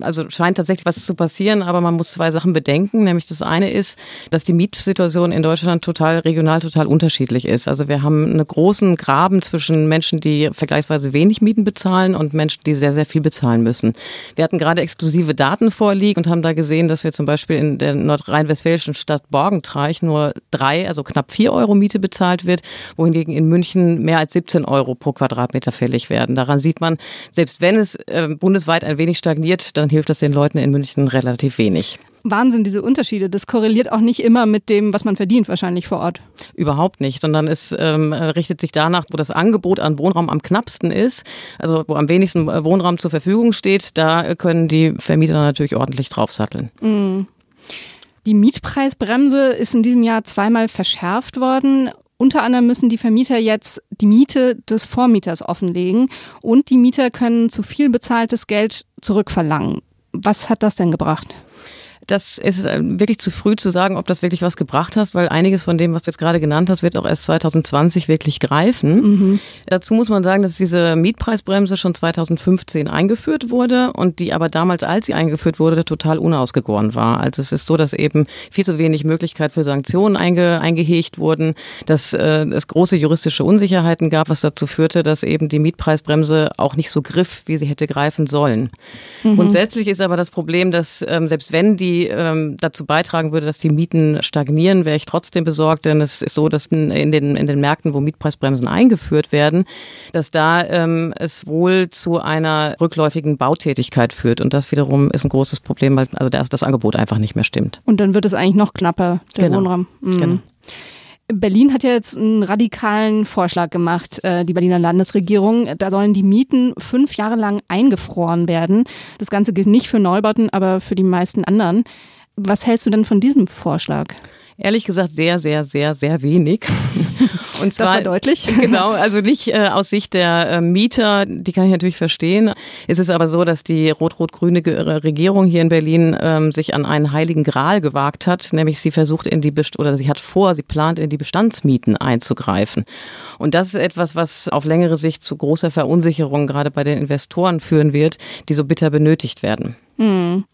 Also scheint tatsächlich was zu passieren, aber man muss zwei Sachen bedenken. Nämlich das eine ist, dass die Mietsituation in Deutschland total regional total unterschiedlich ist. Also wir haben einen großen Graben zwischen Menschen, die vergleichsweise wenig Mieten bezahlen und Menschen, die sehr, sehr viel bezahlen müssen. Wir hatten gerade exklusive Daten vorliegen und haben da gesehen, dass wir zum Beispiel in der nordrhein-westfälischen Stadt Borgentreich nur drei, also knapp vier Euro Miete bezahlt wird wohingegen in München mehr als 17 Euro pro Quadratmeter fällig werden. Daran sieht man, selbst wenn es äh, bundesweit ein wenig stagniert, dann hilft das den Leuten in München relativ wenig. Wahnsinn, diese Unterschiede. Das korreliert auch nicht immer mit dem, was man verdient, wahrscheinlich vor Ort. Überhaupt nicht, sondern es ähm, richtet sich danach, wo das Angebot an Wohnraum am knappsten ist, also wo am wenigsten Wohnraum zur Verfügung steht, da können die Vermieter natürlich ordentlich draufsatteln. Mhm. Die Mietpreisbremse ist in diesem Jahr zweimal verschärft worden. Unter anderem müssen die Vermieter jetzt die Miete des Vormieters offenlegen und die Mieter können zu viel bezahltes Geld zurückverlangen. Was hat das denn gebracht? Das ist äh, wirklich zu früh zu sagen, ob das wirklich was gebracht hat, weil einiges von dem, was du jetzt gerade genannt hast, wird auch erst 2020 wirklich greifen. Mhm. Dazu muss man sagen, dass diese Mietpreisbremse schon 2015 eingeführt wurde und die aber damals, als sie eingeführt wurde, total unausgegoren war. Also es ist so, dass eben viel zu wenig Möglichkeit für Sanktionen einge, eingehegt wurden, dass äh, es große juristische Unsicherheiten gab, was dazu führte, dass eben die Mietpreisbremse auch nicht so griff, wie sie hätte greifen sollen. Mhm. Grundsätzlich ist aber das Problem, dass ähm, selbst wenn die ähm, dazu beitragen würde, dass die Mieten stagnieren, wäre ich trotzdem besorgt, denn es ist so, dass in den, in den Märkten, wo Mietpreisbremsen eingeführt werden, dass da ähm, es wohl zu einer rückläufigen Bautätigkeit führt. Und das wiederum ist ein großes Problem, weil also das Angebot einfach nicht mehr stimmt. Und dann wird es eigentlich noch knapper, der genau. Wohnraum. Mhm. Genau. Berlin hat ja jetzt einen radikalen Vorschlag gemacht, äh, die Berliner Landesregierung. Da sollen die Mieten fünf Jahre lang eingefroren werden. Das Ganze gilt nicht für Neubauten, aber für die meisten anderen. Was hältst du denn von diesem Vorschlag? Ehrlich gesagt sehr, sehr, sehr, sehr wenig. Und zwar, das war deutlich. [LAUGHS] Genau, also nicht äh, aus Sicht der äh, Mieter, die kann ich natürlich verstehen. Es ist aber so, dass die rot-rot-grüne Regierung hier in Berlin ähm, sich an einen heiligen Gral gewagt hat, nämlich sie versucht in die Best oder sie hat vor, sie plant in die Bestandsmieten einzugreifen. Und das ist etwas, was auf längere Sicht zu großer Verunsicherung gerade bei den Investoren führen wird, die so bitter benötigt werden. Hm.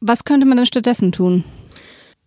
Was könnte man denn stattdessen tun?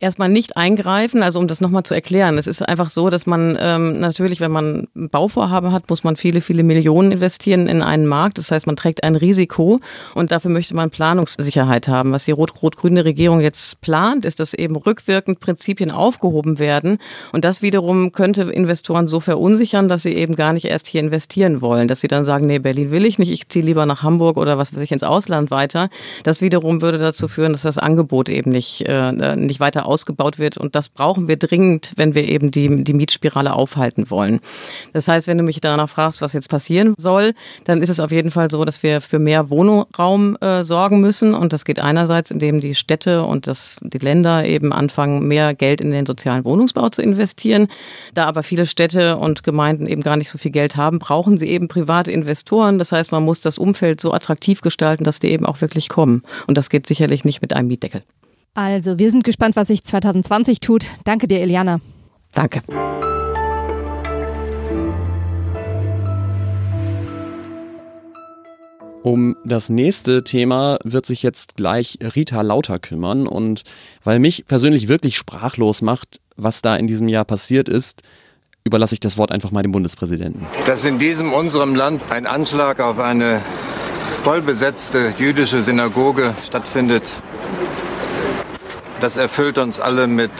Erstmal nicht eingreifen. Also um das nochmal zu erklären, es ist einfach so, dass man ähm, natürlich, wenn man ein Bauvorhaben hat, muss man viele, viele Millionen investieren in einen Markt. Das heißt, man trägt ein Risiko und dafür möchte man Planungssicherheit haben. Was die rot-rot-grüne Regierung jetzt plant, ist, dass eben rückwirkend Prinzipien aufgehoben werden. Und das wiederum könnte Investoren so verunsichern, dass sie eben gar nicht erst hier investieren wollen. Dass sie dann sagen, nee, Berlin will ich nicht, ich ziehe lieber nach Hamburg oder was weiß ich ins Ausland weiter. Das wiederum würde dazu führen, dass das Angebot eben nicht, äh, nicht weiter ausgebaut wird. Und das brauchen wir dringend, wenn wir eben die, die Mietspirale aufhalten wollen. Das heißt, wenn du mich danach fragst, was jetzt passieren soll, dann ist es auf jeden Fall so, dass wir für mehr Wohnraum äh, sorgen müssen. Und das geht einerseits, indem die Städte und das, die Länder eben anfangen, mehr Geld in den sozialen Wohnungsbau zu investieren. Da aber viele Städte und Gemeinden eben gar nicht so viel Geld haben, brauchen sie eben private Investoren. Das heißt, man muss das Umfeld so attraktiv gestalten, dass die eben auch wirklich kommen. Und das geht sicherlich nicht mit einem Mietdeckel. Also, wir sind gespannt, was sich 2020 tut. Danke dir, Eliana. Danke. Um das nächste Thema wird sich jetzt gleich Rita Lauter kümmern und weil mich persönlich wirklich sprachlos macht, was da in diesem Jahr passiert ist, überlasse ich das Wort einfach mal dem Bundespräsidenten. Dass in diesem unserem Land ein Anschlag auf eine vollbesetzte jüdische Synagoge stattfindet, das erfüllt uns alle mit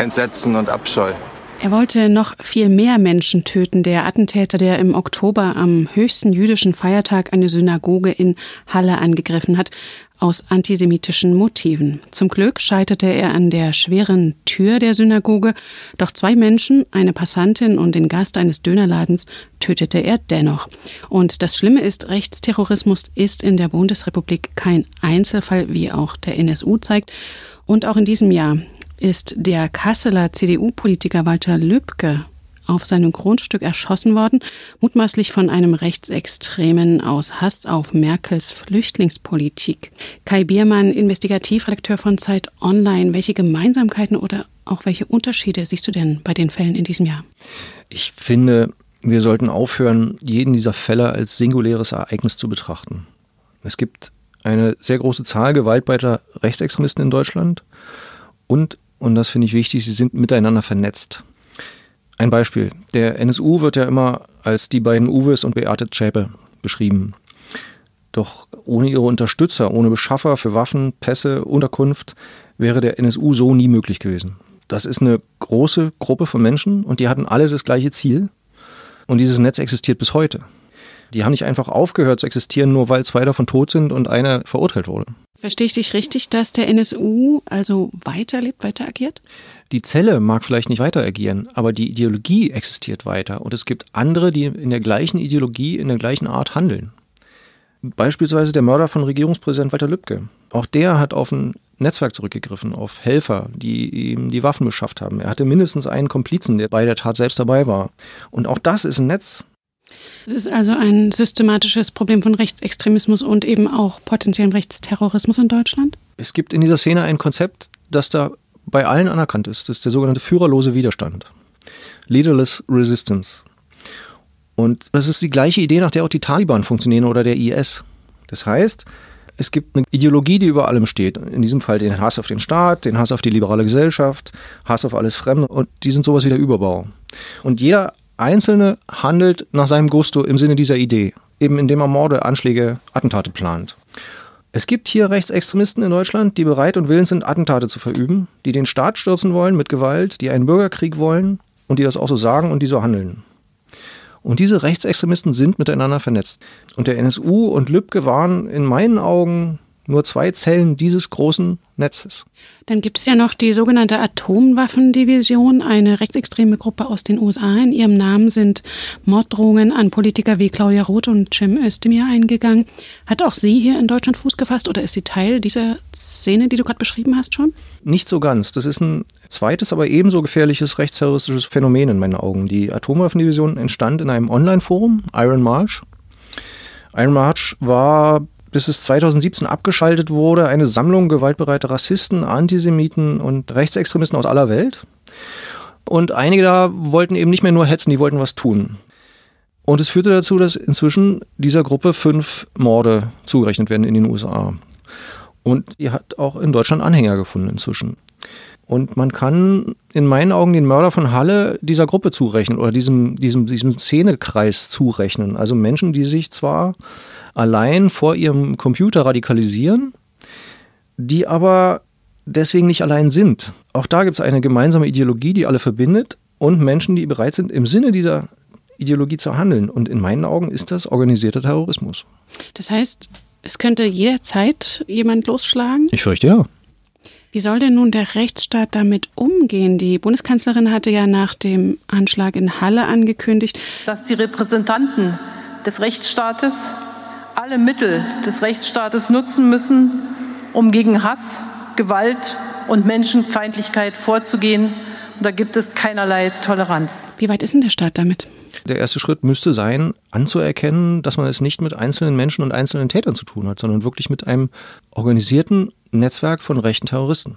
Entsetzen und Abscheu. Er wollte noch viel mehr Menschen töten, der Attentäter, der im Oktober am höchsten jüdischen Feiertag eine Synagoge in Halle angegriffen hat, aus antisemitischen Motiven. Zum Glück scheiterte er an der schweren Tür der Synagoge, doch zwei Menschen, eine Passantin und den Gast eines Dönerladens, tötete er dennoch. Und das Schlimme ist, Rechtsterrorismus ist in der Bundesrepublik kein Einzelfall, wie auch der NSU zeigt. Und auch in diesem Jahr ist der Kasseler CDU-Politiker Walter Lübcke auf seinem Grundstück erschossen worden, mutmaßlich von einem Rechtsextremen aus Hass auf Merkels Flüchtlingspolitik. Kai Biermann, Investigativredakteur von Zeit Online, welche Gemeinsamkeiten oder auch welche Unterschiede siehst du denn bei den Fällen in diesem Jahr? Ich finde, wir sollten aufhören, jeden dieser Fälle als singuläres Ereignis zu betrachten. Es gibt eine sehr große Zahl gewaltbeiter Rechtsextremisten in Deutschland und, und das finde ich wichtig, sie sind miteinander vernetzt. Ein Beispiel. Der NSU wird ja immer als die beiden Uwes und Beate Zschäpe beschrieben. Doch ohne ihre Unterstützer, ohne Beschaffer für Waffen, Pässe, Unterkunft wäre der NSU so nie möglich gewesen. Das ist eine große Gruppe von Menschen und die hatten alle das gleiche Ziel. Und dieses Netz existiert bis heute. Die haben nicht einfach aufgehört zu existieren, nur weil zwei davon tot sind und einer verurteilt wurde. Verstehe ich dich richtig, dass der NSU also weiterlebt, weiter agiert? Die Zelle mag vielleicht nicht weiter agieren, aber die Ideologie existiert weiter. Und es gibt andere, die in der gleichen Ideologie, in der gleichen Art handeln. Beispielsweise der Mörder von Regierungspräsident Walter Lübcke. Auch der hat auf ein Netzwerk zurückgegriffen, auf Helfer, die ihm die Waffen beschafft haben. Er hatte mindestens einen Komplizen, der bei der Tat selbst dabei war. Und auch das ist ein Netz. Es ist also ein systematisches Problem von Rechtsextremismus und eben auch potenziellem Rechtsterrorismus in Deutschland? Es gibt in dieser Szene ein Konzept, das da bei allen anerkannt ist. Das ist der sogenannte führerlose Widerstand. Leaderless Resistance. Und das ist die gleiche Idee, nach der auch die Taliban funktionieren oder der IS. Das heißt, es gibt eine Ideologie, die über allem steht. In diesem Fall den Hass auf den Staat, den Hass auf die liberale Gesellschaft, Hass auf alles Fremde und die sind sowas wie der Überbau. Und jeder Einzelne handelt nach seinem Gusto im Sinne dieser Idee, eben indem er Morde, Anschläge, Attentate plant. Es gibt hier Rechtsextremisten in Deutschland, die bereit und willens sind, Attentate zu verüben, die den Staat stürzen wollen mit Gewalt, die einen Bürgerkrieg wollen und die das auch so sagen und die so handeln. Und diese Rechtsextremisten sind miteinander vernetzt. Und der NSU und Lübcke waren in meinen Augen nur zwei Zellen dieses großen Netzes. Dann gibt es ja noch die sogenannte Atomwaffendivision, eine rechtsextreme Gruppe aus den USA. In ihrem Namen sind Morddrohungen an Politiker wie Claudia Roth und Cem Özdemir eingegangen. Hat auch sie hier in Deutschland Fuß gefasst oder ist sie Teil dieser Szene, die du gerade beschrieben hast schon? Nicht so ganz. Das ist ein zweites, aber ebenso gefährliches rechtsterroristisches Phänomen in meinen Augen. Die Atomwaffendivision entstand in einem Online-Forum, Iron March. Iron March war bis es 2017 abgeschaltet wurde, eine Sammlung gewaltbereiter Rassisten, Antisemiten und Rechtsextremisten aus aller Welt. Und einige da wollten eben nicht mehr nur hetzen, die wollten was tun. Und es führte dazu, dass inzwischen dieser Gruppe fünf Morde zugerechnet werden in den USA. Und die hat auch in Deutschland Anhänger gefunden inzwischen. Und man kann in meinen Augen den Mörder von Halle dieser Gruppe zurechnen oder diesem, diesem, diesem Szenekreis zurechnen. Also Menschen, die sich zwar allein vor ihrem Computer radikalisieren, die aber deswegen nicht allein sind. Auch da gibt es eine gemeinsame Ideologie, die alle verbindet und Menschen, die bereit sind, im Sinne dieser Ideologie zu handeln. Und in meinen Augen ist das organisierter Terrorismus. Das heißt, es könnte jederzeit jemand losschlagen? Ich fürchte ja. Wie soll denn nun der Rechtsstaat damit umgehen? Die Bundeskanzlerin hatte ja nach dem Anschlag in Halle angekündigt, dass die Repräsentanten des Rechtsstaates alle Mittel des Rechtsstaates nutzen müssen, um gegen Hass, Gewalt und Menschenfeindlichkeit vorzugehen. Und da gibt es keinerlei Toleranz. Wie weit ist denn der Staat damit? Der erste Schritt müsste sein, anzuerkennen, dass man es nicht mit einzelnen Menschen und einzelnen Tätern zu tun hat, sondern wirklich mit einem organisierten Netzwerk von rechten Terroristen.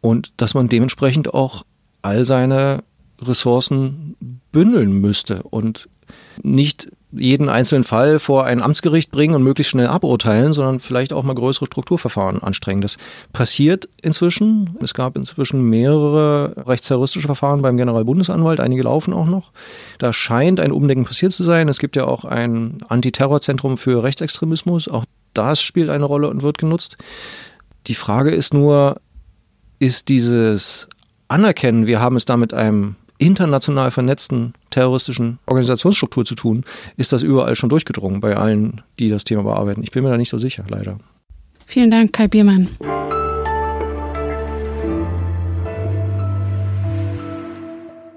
Und dass man dementsprechend auch all seine Ressourcen bündeln müsste und nicht jeden einzelnen Fall vor ein Amtsgericht bringen und möglichst schnell aburteilen, sondern vielleicht auch mal größere Strukturverfahren anstrengen. Das passiert inzwischen. Es gab inzwischen mehrere rechtsterroristische Verfahren beim Generalbundesanwalt, einige laufen auch noch. Da scheint ein Umdenken passiert zu sein. Es gibt ja auch ein Antiterrorzentrum für Rechtsextremismus. Auch das spielt eine Rolle und wird genutzt. Die Frage ist nur, ist dieses Anerkennen, wir haben es da mit einem international vernetzten terroristischen Organisationsstruktur zu tun, ist das überall schon durchgedrungen bei allen, die das Thema bearbeiten. Ich bin mir da nicht so sicher, leider. Vielen Dank, Kai Biermann.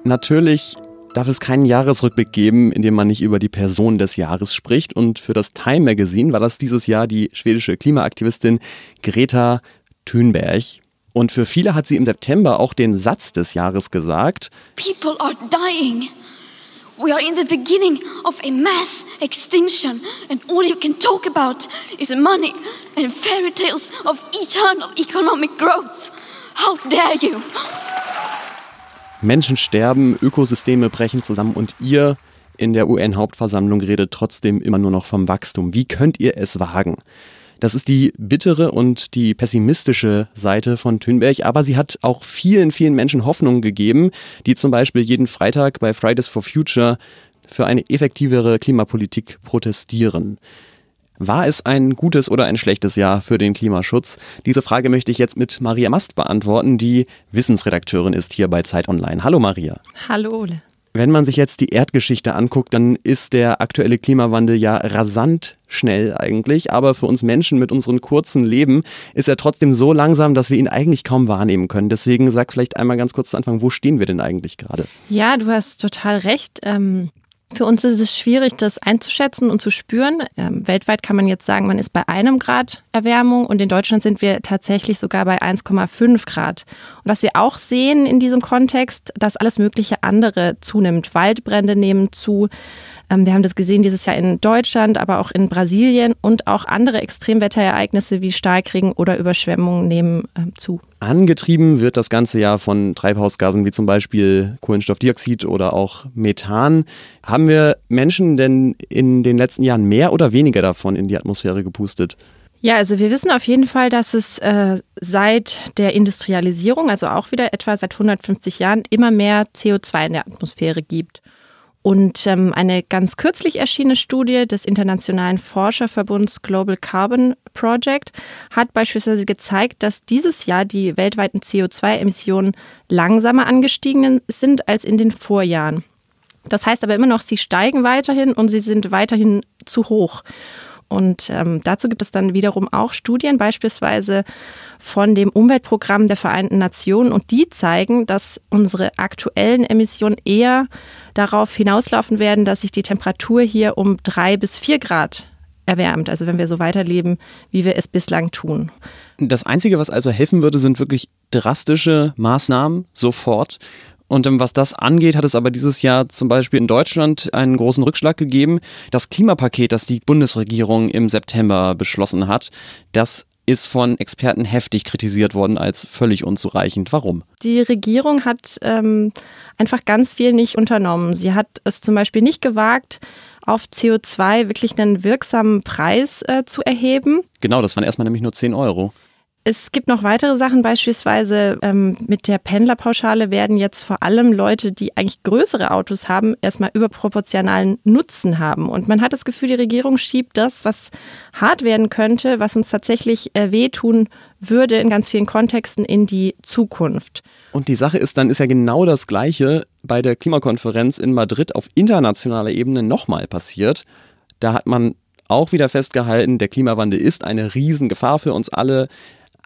Natürlich darf es keinen Jahresrückblick geben, in dem man nicht über die Person des Jahres spricht. Und für das Time Magazine war das dieses Jahr die schwedische Klimaaktivistin Greta Thunberg. Und für viele hat sie im September auch den Satz des Jahres gesagt. People are dying. We are in the beginning of a mass extinction, and all you can talk about is money and fairy tales of eternal economic growth. How dare you? Menschen sterben, Ökosysteme brechen zusammen und ihr in der UN-Hauptversammlung redet trotzdem immer nur noch vom Wachstum. Wie könnt ihr es wagen? Das ist die bittere und die pessimistische Seite von Thünberg, aber sie hat auch vielen, vielen Menschen Hoffnung gegeben, die zum Beispiel jeden Freitag bei Fridays for Future für eine effektivere Klimapolitik protestieren. War es ein gutes oder ein schlechtes Jahr für den Klimaschutz? Diese Frage möchte ich jetzt mit Maria Mast beantworten, die Wissensredakteurin ist hier bei Zeit Online. Hallo Maria. Hallo Ole. Wenn man sich jetzt die Erdgeschichte anguckt, dann ist der aktuelle Klimawandel ja rasant schnell eigentlich, aber für uns Menschen mit unserem kurzen Leben ist er trotzdem so langsam, dass wir ihn eigentlich kaum wahrnehmen können. Deswegen sag vielleicht einmal ganz kurz zu Anfang, wo stehen wir denn eigentlich gerade? Ja, du hast total recht. Ähm für uns ist es schwierig, das einzuschätzen und zu spüren. Ähm, weltweit kann man jetzt sagen, man ist bei einem Grad Erwärmung und in Deutschland sind wir tatsächlich sogar bei 1,5 Grad. Und was wir auch sehen in diesem Kontext, dass alles mögliche andere zunimmt. Waldbrände nehmen zu, wir haben das gesehen dieses Jahr in Deutschland, aber auch in Brasilien und auch andere Extremwetterereignisse wie Starkregen oder Überschwemmungen nehmen ähm, zu. Angetrieben wird das ganze Jahr von Treibhausgasen wie zum Beispiel Kohlenstoffdioxid oder auch Methan. Haben wir Menschen denn in den letzten Jahren mehr oder weniger davon in die Atmosphäre gepustet? Ja, also wir wissen auf jeden Fall, dass es äh, seit der Industrialisierung, also auch wieder etwa seit 150 Jahren, immer mehr CO2 in der Atmosphäre gibt. Und ähm, eine ganz kürzlich erschienene Studie des internationalen Forscherverbunds Global Carbon Project hat beispielsweise gezeigt, dass dieses Jahr die weltweiten CO2-Emissionen langsamer angestiegen sind als in den Vorjahren. Das heißt aber immer noch, sie steigen weiterhin und sie sind weiterhin zu hoch. Und ähm, dazu gibt es dann wiederum auch Studien, beispielsweise von dem Umweltprogramm der Vereinten Nationen. Und die zeigen, dass unsere aktuellen Emissionen eher darauf hinauslaufen werden, dass sich die Temperatur hier um drei bis vier Grad erwärmt. Also wenn wir so weiterleben, wie wir es bislang tun. Das Einzige, was also helfen würde, sind wirklich drastische Maßnahmen sofort. Und ähm, was das angeht, hat es aber dieses Jahr zum Beispiel in Deutschland einen großen Rückschlag gegeben. Das Klimapaket, das die Bundesregierung im September beschlossen hat, das ist von Experten heftig kritisiert worden als völlig unzureichend. Warum? Die Regierung hat ähm, einfach ganz viel nicht unternommen. Sie hat es zum Beispiel nicht gewagt, auf CO2 wirklich einen wirksamen Preis äh, zu erheben. Genau, das waren erstmal nämlich nur 10 Euro. Es gibt noch weitere Sachen, beispielsweise ähm, mit der Pendlerpauschale werden jetzt vor allem Leute, die eigentlich größere Autos haben, erstmal überproportionalen Nutzen haben. Und man hat das Gefühl, die Regierung schiebt das, was hart werden könnte, was uns tatsächlich äh, wehtun würde in ganz vielen Kontexten in die Zukunft. Und die Sache ist, dann ist ja genau das Gleiche bei der Klimakonferenz in Madrid auf internationaler Ebene nochmal passiert. Da hat man auch wieder festgehalten, der Klimawandel ist eine Riesengefahr für uns alle.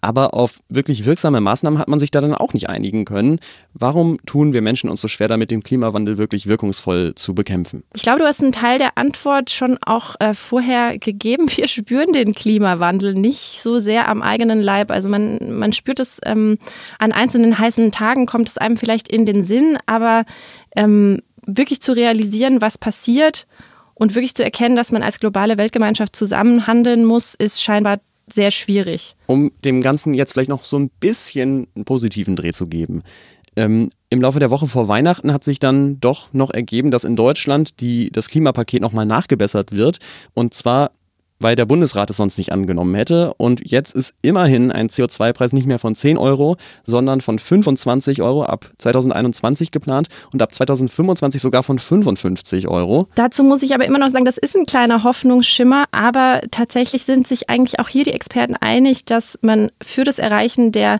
Aber auf wirklich wirksame Maßnahmen hat man sich da dann auch nicht einigen können. Warum tun wir Menschen uns so schwer damit, den Klimawandel wirklich wirkungsvoll zu bekämpfen? Ich glaube, du hast einen Teil der Antwort schon auch äh, vorher gegeben. [LAUGHS] Wir spüren den Klimawandel nicht so sehr am eigenen Leib. Also man, man spürt es ähm, an einzelnen heißen Tagen, kommt es einem vielleicht in den Sinn, aber ähm, wirklich zu realisieren, was passiert und wirklich zu erkennen, dass man als globale Weltgemeinschaft zusammenhandeln muss, ist scheinbar sehr schwierig. Um dem Ganzen jetzt vielleicht noch so ein bisschen einen positiven Dreh zu geben. Ähm, Im Laufe der Woche vor Weihnachten hat sich dann doch noch ergeben, dass in Deutschland die, das Klimapaket nochmal nachgebessert wird. Und zwar weil der Bundesrat es sonst nicht angenommen hätte. Und jetzt ist immerhin ein CO2-Preis nicht mehr von 10 Euro, sondern von 25 Euro ab 2021 geplant und ab 2025 sogar von 55 Euro. Dazu muss ich aber immer noch sagen, das ist ein kleiner Hoffnungsschimmer, aber tatsächlich sind sich eigentlich auch hier die Experten einig, dass man für das Erreichen der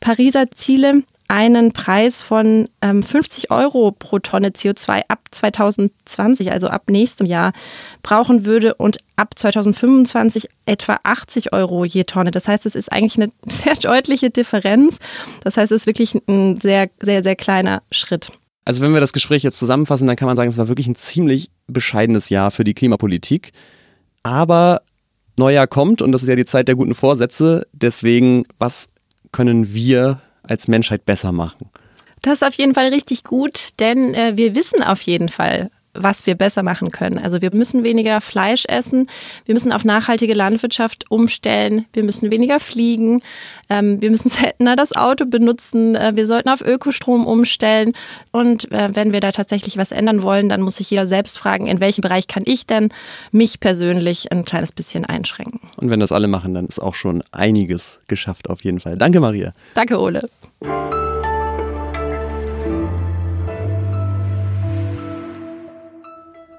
Pariser Ziele einen Preis von ähm, 50 Euro pro Tonne CO2 ab 2020, also ab nächstem Jahr, brauchen würde und ab 2025 etwa 80 Euro je Tonne. Das heißt, es ist eigentlich eine [LAUGHS] sehr deutliche Differenz. Das heißt, es ist wirklich ein sehr, sehr, sehr kleiner Schritt. Also wenn wir das Gespräch jetzt zusammenfassen, dann kann man sagen, es war wirklich ein ziemlich bescheidenes Jahr für die Klimapolitik. Aber Neujahr kommt und das ist ja die Zeit der guten Vorsätze. Deswegen, was können wir als Menschheit besser machen? Das ist auf jeden Fall richtig gut, denn äh, wir wissen auf jeden Fall, was wir besser machen können. Also wir müssen weniger Fleisch essen, wir müssen auf nachhaltige Landwirtschaft umstellen, wir müssen weniger fliegen, ähm, wir müssen [LAUGHS] seltener das Auto benutzen, äh, wir sollten auf Ökostrom umstellen und äh, wenn wir da tatsächlich was ändern wollen, dann muss sich jeder selbst fragen, in welchem Bereich kann ich denn mich persönlich ein kleines bisschen einschränken. Und wenn das alle machen, dann ist auch schon einiges geschafft auf jeden Fall. Danke Maria. Danke Ole.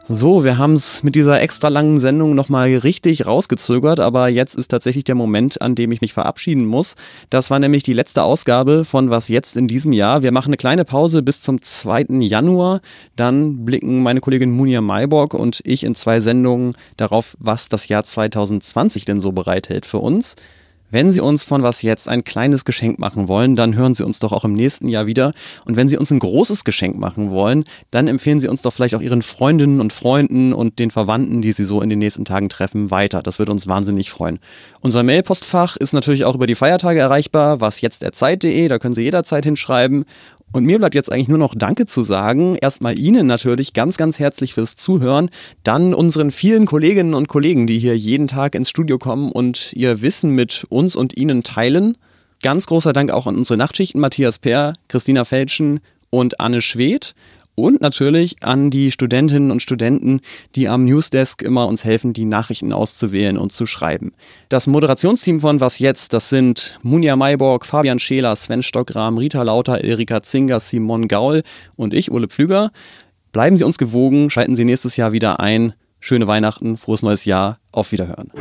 So, wir haben es mit dieser extra langen Sendung nochmal richtig rausgezögert, aber jetzt ist tatsächlich der Moment, an dem ich mich verabschieden muss. Das war nämlich die letzte Ausgabe von Was jetzt in diesem Jahr. Wir machen eine kleine Pause bis zum 2. Januar. Dann blicken meine Kollegin Munja Mayborg und ich in zwei Sendungen darauf, was das Jahr 2020 denn so bereithält für uns. Wenn Sie uns von was jetzt ein kleines Geschenk machen wollen, dann hören Sie uns doch auch im nächsten Jahr wieder. Und wenn Sie uns ein großes Geschenk machen wollen, dann empfehlen Sie uns doch vielleicht auch Ihren Freundinnen und Freunden und den Verwandten, die Sie so in den nächsten Tagen treffen, weiter. Das würde uns wahnsinnig freuen. Unser Mailpostfach ist natürlich auch über die Feiertage erreichbar, was jetzt der Zeit.de, da können Sie jederzeit hinschreiben. Und mir bleibt jetzt eigentlich nur noch Danke zu sagen. Erstmal Ihnen natürlich ganz, ganz herzlich fürs Zuhören. Dann unseren vielen Kolleginnen und Kollegen, die hier jeden Tag ins Studio kommen und ihr Wissen mit uns und Ihnen teilen. Ganz großer Dank auch an unsere Nachtschichten Matthias Peer, Christina Felschen und Anne Schwedt. Und natürlich an die Studentinnen und Studenten, die am Newsdesk immer uns helfen, die Nachrichten auszuwählen und zu schreiben. Das Moderationsteam von Was Jetzt, das sind Munja Mayborg, Fabian Scheler, Sven Stockram, Rita Lauter, Erika Zinger, Simon Gaul und ich, Ole Pflüger. Bleiben Sie uns gewogen, schalten Sie nächstes Jahr wieder ein. Schöne Weihnachten, frohes neues Jahr, auf Wiederhören.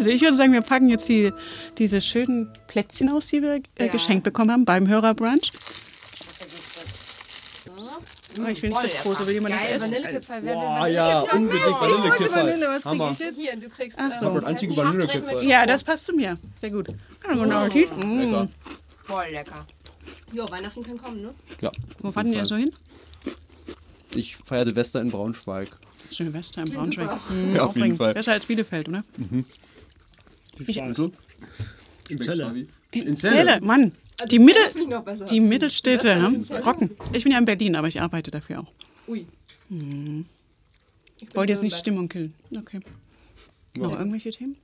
Also ich würde sagen, wir packen jetzt die, diese schönen Plätzchen aus, die wir äh, Ja. geschenkt bekommen haben beim Hörerbrunch. Oh, ich will nicht das große, will jemand das Geil, essen? Vanillekipferl. Boah, ja, Ich unbedingt Vanillekipferl. Vanille, was krieg Hammer. ich jetzt? Hier, du kriegst Ach so. äh, Ich hab einen Vanillekipferl. Ja, das passt zu mir. Sehr gut. Ja, guten Mm. Appetit. Mm. Lecker. Voll lecker. Jo, Weihnachten kann kommen, ne? Ja, Wo fanden ihr so hin? Ich feiere Silvester in Braunschweig. Silvester Klingt Braunschweig. Mhm, Ja, auf jeden. Fall. Besser als Bielefeld, oder? Mhm. Ich-? In Celle. In, Celle. Mann. Also Die, Mittel, die Mittelstädte Celle? rocken. Ich bin ja in Berlin, aber ich arbeite dafür auch. Ui. Hm. Ich bin Wollt jetzt nicht. Stimmung killen. Okay. Ja. Noch irgendwelche Themen?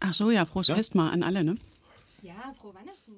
Ach so, ja, frohes Fest mal an alle, ne? Ja, frohe Weihnachten.